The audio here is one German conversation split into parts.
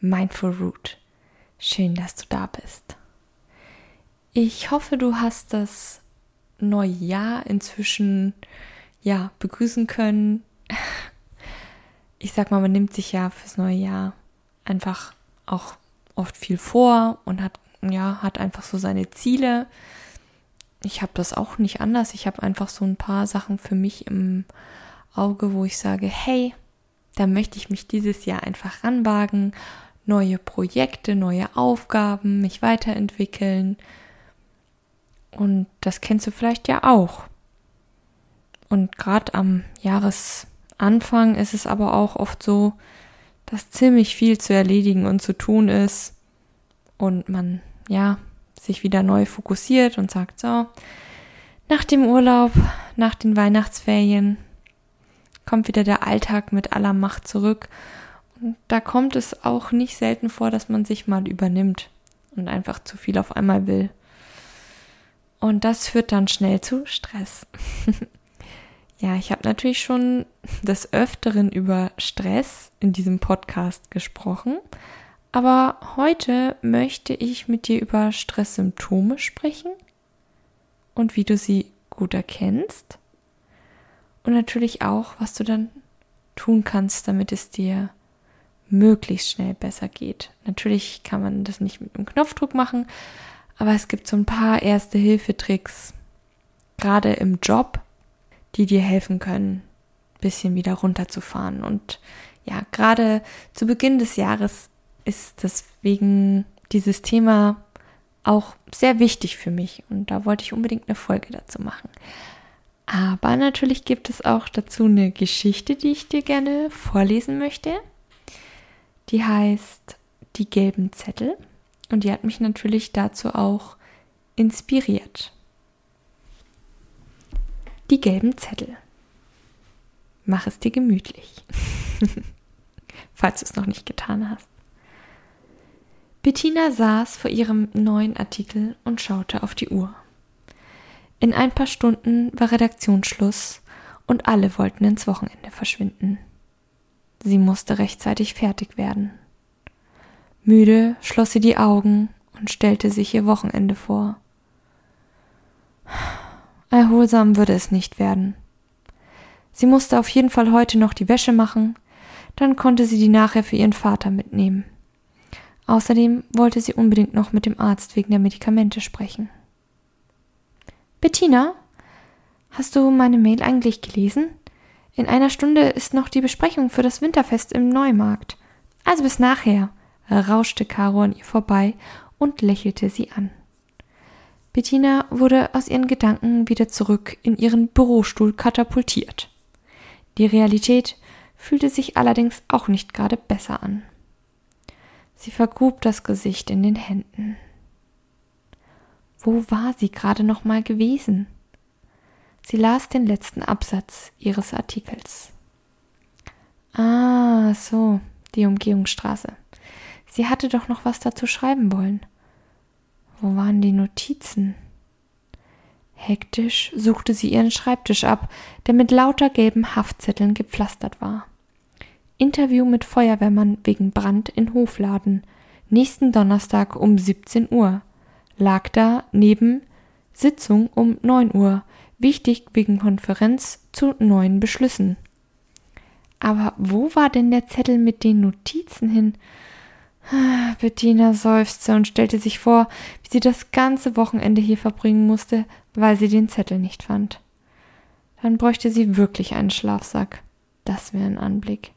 Mindful Root. Schön, dass du da bist. Ich hoffe, du hast das neue Jahr inzwischen ja begrüßen können. Ich sag mal, man nimmt sich ja fürs neue Jahr einfach auch oft viel vor und hat ja hat einfach so seine Ziele. Ich habe das auch nicht anders. Ich habe einfach so ein paar Sachen für mich im Auge, wo ich sage, hey, da möchte ich mich dieses Jahr einfach ranwagen, neue Projekte, neue Aufgaben, mich weiterentwickeln, und das kennst du vielleicht ja auch. Und gerade am Jahresanfang ist es aber auch oft so, dass ziemlich viel zu erledigen und zu tun ist. Und man ja sich wieder neu fokussiert und sagt so, nach dem Urlaub, nach den Weihnachtsferien kommt wieder der Alltag mit aller Macht zurück und da kommt es auch nicht selten vor, dass man sich mal übernimmt und einfach zu viel auf einmal will. Und das führt dann schnell zu Stress. ja, ich habe natürlich schon des Öfteren über Stress in diesem Podcast gesprochen. Aber heute möchte ich mit dir über Stresssymptome sprechen und wie du sie gut erkennst. Und natürlich auch, was du dann tun kannst, damit es dir möglichst schnell besser geht. Natürlich kann man das nicht mit einem Knopfdruck machen, aber es gibt so ein paar erste Hilfetricks, gerade im Job, die dir helfen können, bisschen wieder runterzufahren. Und ja, gerade zu Beginn des Jahres ist deswegen dieses Thema auch sehr wichtig für mich und da wollte ich unbedingt eine Folge dazu machen. Aber natürlich gibt es auch dazu eine Geschichte, die ich dir gerne vorlesen möchte. Die heißt Die gelben Zettel. Und die hat mich natürlich dazu auch inspiriert. Die gelben Zettel. Mach es dir gemütlich. Falls du es noch nicht getan hast. Bettina saß vor ihrem neuen Artikel und schaute auf die Uhr. In ein paar Stunden war Redaktionsschluss und alle wollten ins Wochenende verschwinden. Sie musste rechtzeitig fertig werden. Müde schloss sie die Augen und stellte sich ihr Wochenende vor. Erholsam würde es nicht werden. Sie musste auf jeden Fall heute noch die Wäsche machen, dann konnte sie die nachher für ihren Vater mitnehmen. Außerdem wollte sie unbedingt noch mit dem Arzt wegen der Medikamente sprechen. Bettina, hast du meine Mail eigentlich gelesen? In einer Stunde ist noch die Besprechung für das Winterfest im Neumarkt. Also bis nachher rauschte Caro an ihr vorbei und lächelte sie an. Bettina wurde aus ihren Gedanken wieder zurück in ihren Bürostuhl katapultiert. Die Realität fühlte sich allerdings auch nicht gerade besser an. Sie vergrub das Gesicht in den Händen. Wo war sie gerade noch mal gewesen? Sie las den letzten Absatz ihres Artikels. Ah, so, die Umgehungsstraße. Sie hatte doch noch was dazu schreiben wollen. Wo waren die Notizen? Hektisch suchte sie ihren Schreibtisch ab, der mit lauter gelben Haftzetteln gepflastert war. Interview mit Feuerwehrmann wegen Brand in Hofladen. Nächsten Donnerstag um 17 Uhr. Lag da neben Sitzung um 9 Uhr. Wichtig wegen Konferenz zu neuen Beschlüssen. Aber wo war denn der Zettel mit den Notizen hin? Bettina seufzte und stellte sich vor, wie sie das ganze Wochenende hier verbringen musste, weil sie den Zettel nicht fand. Dann bräuchte sie wirklich einen Schlafsack. Das wäre ein Anblick.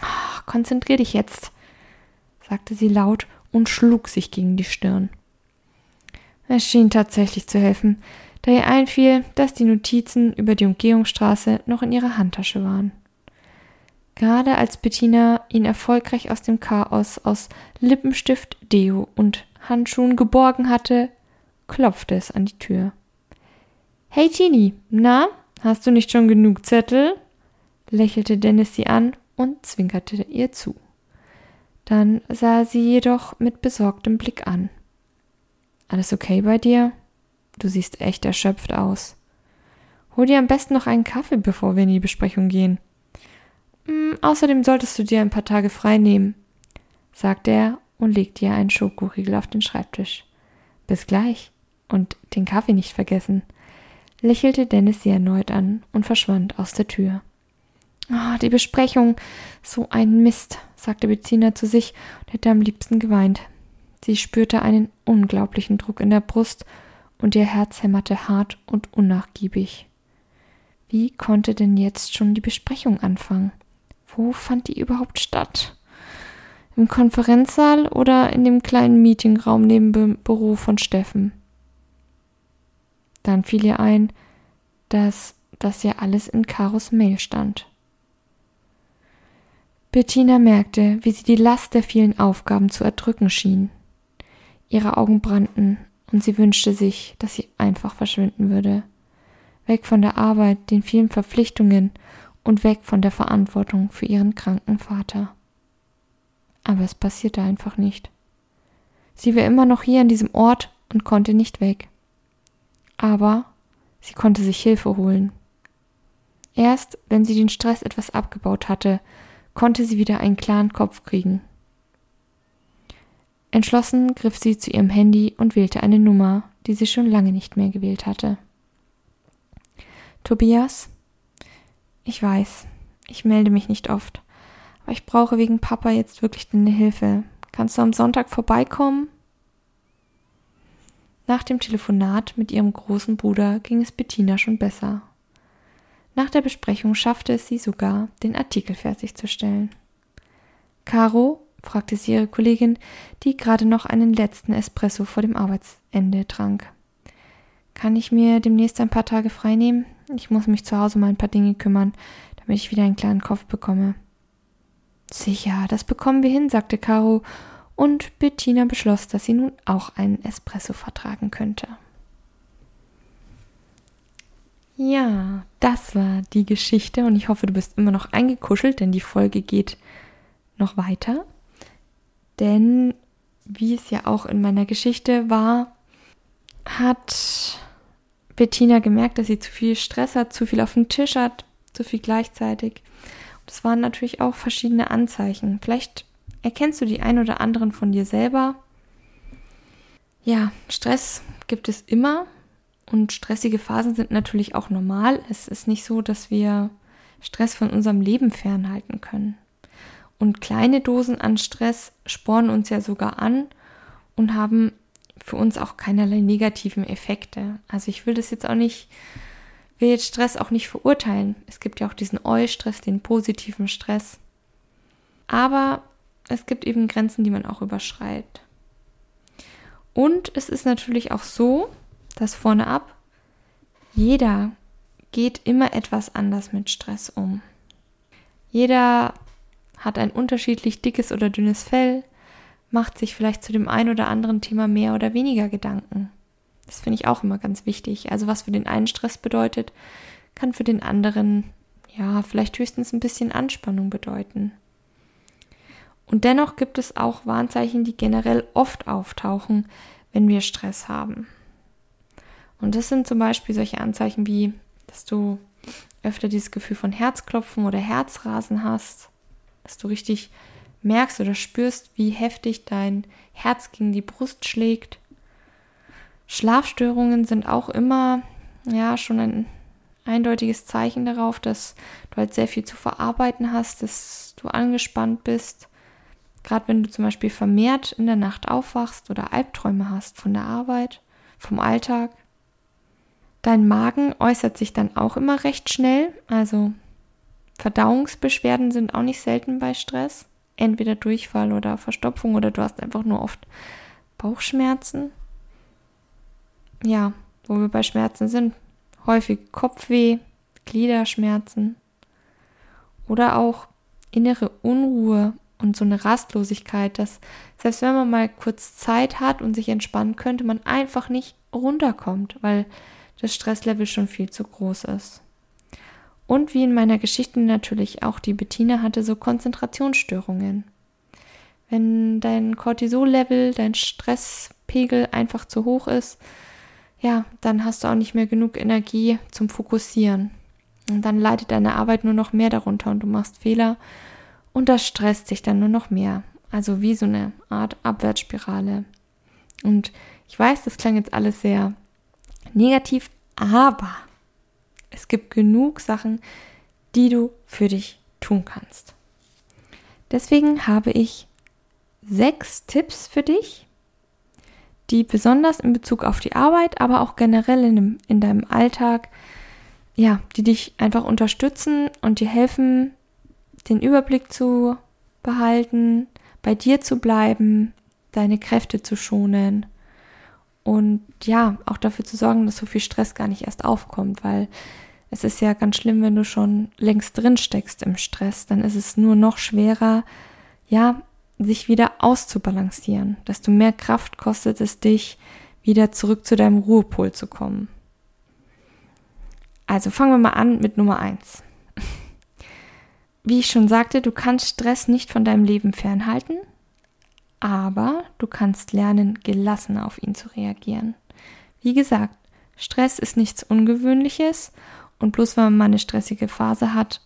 Ach, konzentrier dich jetzt, sagte sie laut und schlug sich gegen die Stirn. Es schien tatsächlich zu helfen, da ihr einfiel, dass die Notizen über die Umgehungsstraße noch in ihrer Handtasche waren. Gerade als Bettina ihn erfolgreich aus dem Chaos aus Lippenstift, Deo und Handschuhen geborgen hatte, klopfte es an die Tür. Hey Tini, na, hast du nicht schon genug Zettel? lächelte Dennis sie an und zwinkerte ihr zu. Dann sah sie jedoch mit besorgtem Blick an. Alles okay bei dir? Du siehst echt erschöpft aus. Hol dir am besten noch einen Kaffee, bevor wir in die Besprechung gehen. Mm, außerdem solltest du dir ein paar Tage frei nehmen, sagte er und legte ihr einen Schokoriegel auf den Schreibtisch. Bis gleich. Und den Kaffee nicht vergessen, lächelte Dennis sie erneut an und verschwand aus der Tür. Oh, die Besprechung, so ein Mist, sagte Bettina zu sich und hätte am liebsten geweint. Sie spürte einen unglaublichen Druck in der Brust und ihr Herz hämmerte hart und unnachgiebig. Wie konnte denn jetzt schon die Besprechung anfangen? Wo fand die überhaupt statt? Im Konferenzsaal oder in dem kleinen Meetingraum neben dem Büro von Steffen? Dann fiel ihr ein, dass das ja alles in Karos Mail stand. Bettina merkte, wie sie die Last der vielen Aufgaben zu erdrücken schien. Ihre Augen brannten und sie wünschte sich, dass sie einfach verschwinden würde. Weg von der Arbeit, den vielen Verpflichtungen und weg von der Verantwortung für ihren kranken Vater. Aber es passierte einfach nicht. Sie war immer noch hier an diesem Ort und konnte nicht weg. Aber sie konnte sich Hilfe holen. Erst wenn sie den Stress etwas abgebaut hatte, konnte sie wieder einen klaren Kopf kriegen. Entschlossen griff sie zu ihrem Handy und wählte eine Nummer, die sie schon lange nicht mehr gewählt hatte. Tobias? Ich weiß, ich melde mich nicht oft, aber ich brauche wegen Papa jetzt wirklich deine Hilfe. Kannst du am Sonntag vorbeikommen? Nach dem Telefonat mit ihrem großen Bruder ging es Bettina schon besser. Nach der Besprechung schaffte es sie sogar, den Artikel fertigzustellen. Caro fragte sie ihre Kollegin, die gerade noch einen letzten Espresso vor dem Arbeitsende trank. Kann ich mir demnächst ein paar Tage frei nehmen? Ich muss mich zu Hause um ein paar Dinge kümmern, damit ich wieder einen kleinen Kopf bekomme. Sicher, das bekommen wir hin, sagte Caro, und Bettina beschloss, dass sie nun auch einen Espresso vertragen könnte. Ja, das war die Geschichte und ich hoffe, du bist immer noch eingekuschelt, denn die Folge geht noch weiter. Denn wie es ja auch in meiner Geschichte war, hat Bettina gemerkt, dass sie zu viel Stress hat, zu viel auf dem Tisch hat, zu viel gleichzeitig. Und es waren natürlich auch verschiedene Anzeichen. Vielleicht erkennst du die ein oder anderen von dir selber. Ja, Stress gibt es immer und stressige Phasen sind natürlich auch normal. Es ist nicht so, dass wir Stress von unserem Leben fernhalten können. Und kleine Dosen an Stress spornen uns ja sogar an und haben für uns auch keinerlei negativen Effekte. Also ich will das jetzt auch nicht, will jetzt Stress auch nicht verurteilen. Es gibt ja auch diesen Eu-Stress, den positiven Stress. Aber es gibt eben Grenzen, die man auch überschreitet. Und es ist natürlich auch so, das vorne ab. Jeder geht immer etwas anders mit Stress um. Jeder hat ein unterschiedlich dickes oder dünnes Fell, macht sich vielleicht zu dem einen oder anderen Thema mehr oder weniger Gedanken. Das finde ich auch immer ganz wichtig. Also was für den einen Stress bedeutet, kann für den anderen ja vielleicht höchstens ein bisschen Anspannung bedeuten. Und dennoch gibt es auch Warnzeichen, die generell oft auftauchen, wenn wir Stress haben. Und das sind zum Beispiel solche Anzeichen wie, dass du öfter dieses Gefühl von Herzklopfen oder Herzrasen hast, dass du richtig merkst oder spürst, wie heftig dein Herz gegen die Brust schlägt. Schlafstörungen sind auch immer ja schon ein eindeutiges Zeichen darauf, dass du halt sehr viel zu verarbeiten hast, dass du angespannt bist. Gerade wenn du zum Beispiel vermehrt in der Nacht aufwachst oder Albträume hast von der Arbeit, vom Alltag. Dein Magen äußert sich dann auch immer recht schnell, also Verdauungsbeschwerden sind auch nicht selten bei Stress. Entweder Durchfall oder Verstopfung oder du hast einfach nur oft Bauchschmerzen. Ja, wo wir bei Schmerzen sind. Häufig Kopfweh, Gliederschmerzen oder auch innere Unruhe und so eine Rastlosigkeit, dass selbst wenn man mal kurz Zeit hat und sich entspannen könnte, man einfach nicht runterkommt, weil das Stresslevel schon viel zu groß ist. Und wie in meiner Geschichte natürlich auch die Bettina hatte so Konzentrationsstörungen. Wenn dein Cortisol-Level, dein Stresspegel einfach zu hoch ist, ja, dann hast du auch nicht mehr genug Energie zum Fokussieren. Und dann leidet deine Arbeit nur noch mehr darunter und du machst Fehler und das stresst sich dann nur noch mehr. Also wie so eine Art Abwärtsspirale. Und ich weiß, das klang jetzt alles sehr negativ, aber es gibt genug Sachen, die du für dich tun kannst. Deswegen habe ich sechs Tipps für dich, die besonders in Bezug auf die Arbeit, aber auch generell in, in deinem Alltag, ja, die dich einfach unterstützen und dir helfen, den Überblick zu behalten, bei dir zu bleiben, deine Kräfte zu schonen und ja, auch dafür zu sorgen, dass so viel Stress gar nicht erst aufkommt, weil es ist ja ganz schlimm, wenn du schon längst drin steckst im Stress, dann ist es nur noch schwerer, ja, sich wieder auszubalancieren, desto mehr Kraft kostet es dich, wieder zurück zu deinem Ruhepol zu kommen. Also fangen wir mal an mit Nummer eins. Wie ich schon sagte, du kannst Stress nicht von deinem Leben fernhalten, aber du kannst lernen, gelassen auf ihn zu reagieren. Wie gesagt, Stress ist nichts Ungewöhnliches und bloß weil man eine stressige Phase hat,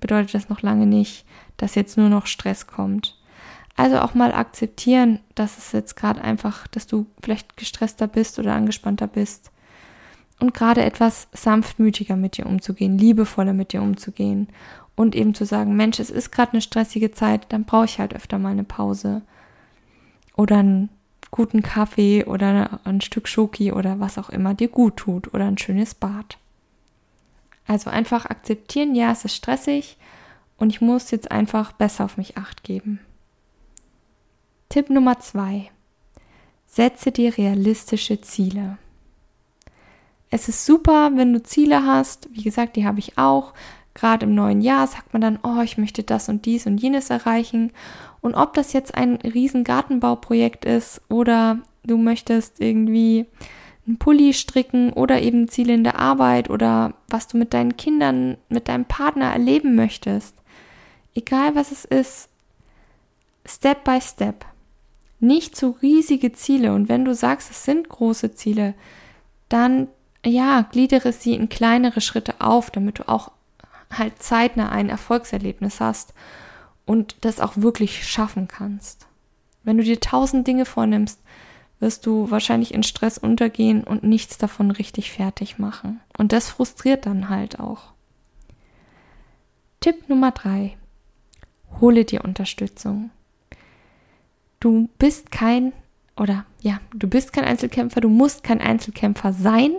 bedeutet das noch lange nicht, dass jetzt nur noch Stress kommt. Also auch mal akzeptieren, dass es jetzt gerade einfach, dass du vielleicht gestresster bist oder angespannter bist. Und gerade etwas sanftmütiger mit dir umzugehen, liebevoller mit dir umzugehen. Und eben zu sagen, Mensch, es ist gerade eine stressige Zeit, dann brauche ich halt öfter mal eine Pause. Oder einen guten Kaffee oder ein Stück Schoki oder was auch immer dir gut tut oder ein schönes Bad. Also einfach akzeptieren, ja, es ist stressig und ich muss jetzt einfach besser auf mich acht geben. Tipp Nummer zwei. Setze dir realistische Ziele. Es ist super, wenn du Ziele hast. Wie gesagt, die habe ich auch. Gerade im neuen Jahr sagt man dann, oh, ich möchte das und dies und jenes erreichen. Und ob das jetzt ein riesen Gartenbauprojekt ist oder du möchtest irgendwie einen Pulli stricken oder eben Ziele in der Arbeit oder was du mit deinen Kindern, mit deinem Partner erleben möchtest. Egal was es ist, Step by Step nicht so riesige Ziele. Und wenn du sagst, es sind große Ziele, dann ja, gliedere sie in kleinere Schritte auf, damit du auch halt zeitnah ein Erfolgserlebnis hast und das auch wirklich schaffen kannst. Wenn du dir tausend Dinge vornimmst, wirst du wahrscheinlich in Stress untergehen und nichts davon richtig fertig machen. Und das frustriert dann halt auch. Tipp Nummer drei. Hole dir Unterstützung du bist kein, oder ja, du bist kein Einzelkämpfer, du musst kein Einzelkämpfer sein.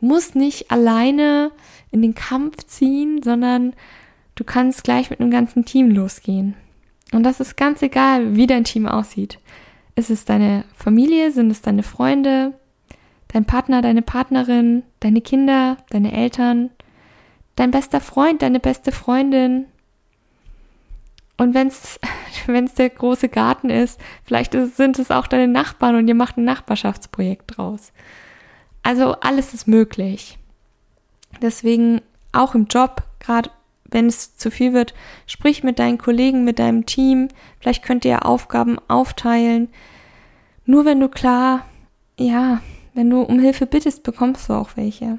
Du musst nicht alleine in den Kampf ziehen, sondern du kannst gleich mit einem ganzen Team losgehen. Und das ist ganz egal, wie dein Team aussieht. Ist es deine Familie, sind es deine Freunde, dein Partner, deine Partnerin, deine Kinder, deine Eltern, dein bester Freund, deine beste Freundin, und wenn es der große Garten ist, vielleicht sind es auch deine Nachbarn und ihr macht ein Nachbarschaftsprojekt draus. Also alles ist möglich. Deswegen auch im Job, gerade wenn es zu viel wird, sprich mit deinen Kollegen, mit deinem Team. Vielleicht könnt ihr Aufgaben aufteilen. Nur wenn du klar, ja, wenn du um Hilfe bittest, bekommst du auch welche.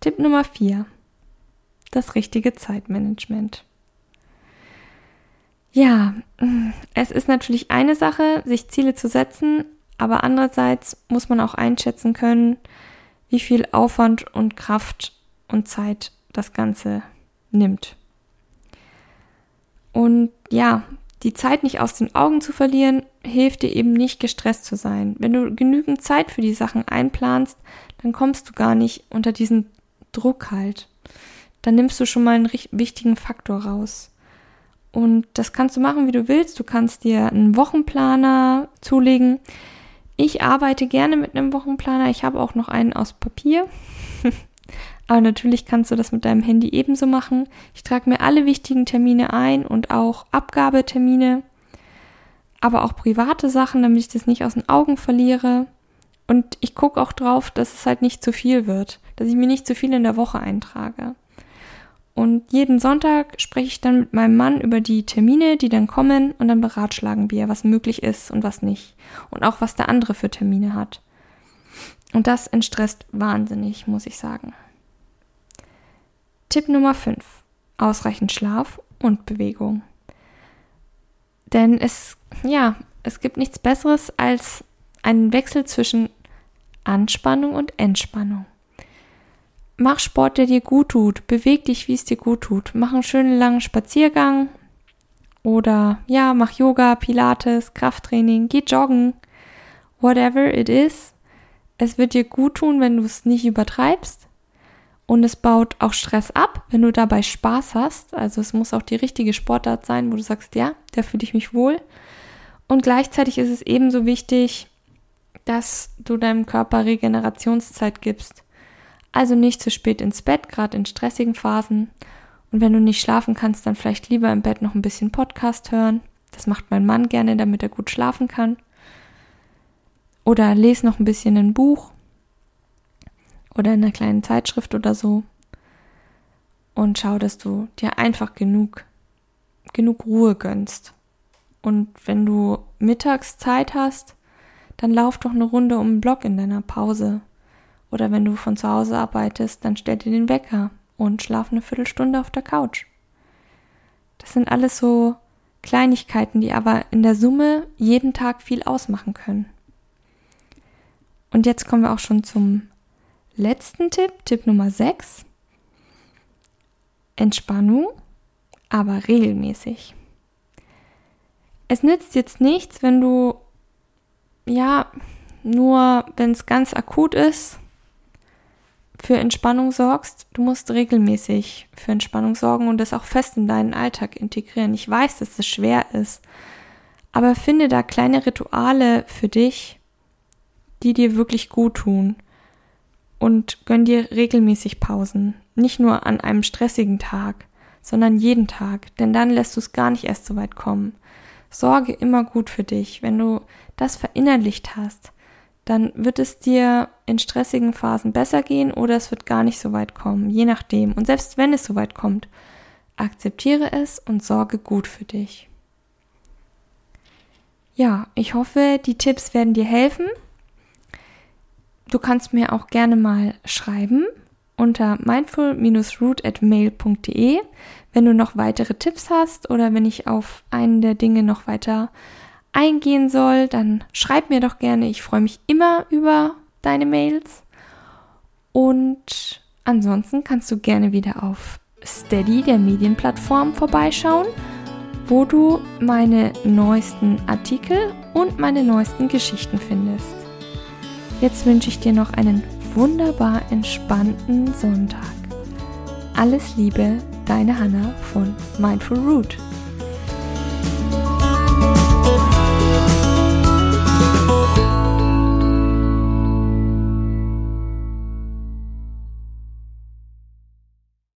Tipp Nummer vier: Das richtige Zeitmanagement. Ja, es ist natürlich eine Sache, sich Ziele zu setzen, aber andererseits muss man auch einschätzen können, wie viel Aufwand und Kraft und Zeit das Ganze nimmt. Und ja, die Zeit nicht aus den Augen zu verlieren, hilft dir eben nicht gestresst zu sein. Wenn du genügend Zeit für die Sachen einplanst, dann kommst du gar nicht unter diesen Druck halt. Dann nimmst du schon mal einen wichtigen Faktor raus. Und das kannst du machen, wie du willst. Du kannst dir einen Wochenplaner zulegen. Ich arbeite gerne mit einem Wochenplaner. Ich habe auch noch einen aus Papier. Aber natürlich kannst du das mit deinem Handy ebenso machen. Ich trage mir alle wichtigen Termine ein und auch Abgabetermine, aber auch private Sachen, damit ich das nicht aus den Augen verliere. Und ich gucke auch drauf, dass es halt nicht zu viel wird, dass ich mir nicht zu viel in der Woche eintrage. Und jeden Sonntag spreche ich dann mit meinem Mann über die Termine, die dann kommen, und dann beratschlagen wir, was möglich ist und was nicht. Und auch was der andere für Termine hat. Und das entstresst wahnsinnig, muss ich sagen. Tipp Nummer 5. Ausreichend Schlaf und Bewegung. Denn es, ja, es gibt nichts Besseres als einen Wechsel zwischen Anspannung und Entspannung. Mach Sport, der dir gut tut. Beweg dich, wie es dir gut tut. Mach einen schönen langen Spaziergang. Oder ja, mach Yoga, Pilates, Krafttraining, geh joggen. Whatever it is. Es wird dir gut tun, wenn du es nicht übertreibst. Und es baut auch Stress ab, wenn du dabei Spaß hast. Also es muss auch die richtige Sportart sein, wo du sagst, ja, da fühle ich mich wohl. Und gleichzeitig ist es ebenso wichtig, dass du deinem Körper Regenerationszeit gibst. Also nicht zu spät ins Bett, gerade in stressigen Phasen. Und wenn du nicht schlafen kannst, dann vielleicht lieber im Bett noch ein bisschen Podcast hören. Das macht mein Mann gerne, damit er gut schlafen kann. Oder lese noch ein bisschen ein Buch oder in einer kleinen Zeitschrift oder so. Und schau, dass du dir einfach genug, genug Ruhe gönnst. Und wenn du mittags Zeit hast, dann lauf doch eine Runde um den Block in deiner Pause oder wenn du von zu Hause arbeitest, dann stell dir den Wecker und schlaf eine Viertelstunde auf der Couch. Das sind alles so Kleinigkeiten, die aber in der Summe jeden Tag viel ausmachen können. Und jetzt kommen wir auch schon zum letzten Tipp, Tipp Nummer 6. Entspannung, aber regelmäßig. Es nützt jetzt nichts, wenn du, ja, nur wenn es ganz akut ist, für Entspannung sorgst, du musst regelmäßig für Entspannung sorgen und das auch fest in deinen Alltag integrieren. Ich weiß, dass es schwer ist, aber finde da kleine Rituale für dich, die dir wirklich gut tun und gönn dir regelmäßig Pausen. Nicht nur an einem stressigen Tag, sondern jeden Tag, denn dann lässt du es gar nicht erst so weit kommen. Sorge immer gut für dich. Wenn du das verinnerlicht hast, dann wird es dir in stressigen Phasen besser gehen oder es wird gar nicht so weit kommen, je nachdem. Und selbst wenn es so weit kommt, akzeptiere es und sorge gut für dich. Ja, ich hoffe, die Tipps werden dir helfen. Du kannst mir auch gerne mal schreiben unter mindful-root at mail.de, wenn du noch weitere Tipps hast oder wenn ich auf einen der Dinge noch weiter eingehen soll, dann schreib mir doch gerne. Ich freue mich immer über deine Mails. Und ansonsten kannst du gerne wieder auf Steady, der Medienplattform, vorbeischauen, wo du meine neuesten Artikel und meine neuesten Geschichten findest. Jetzt wünsche ich dir noch einen wunderbar entspannten Sonntag. Alles Liebe, deine Hanna von Mindful Root.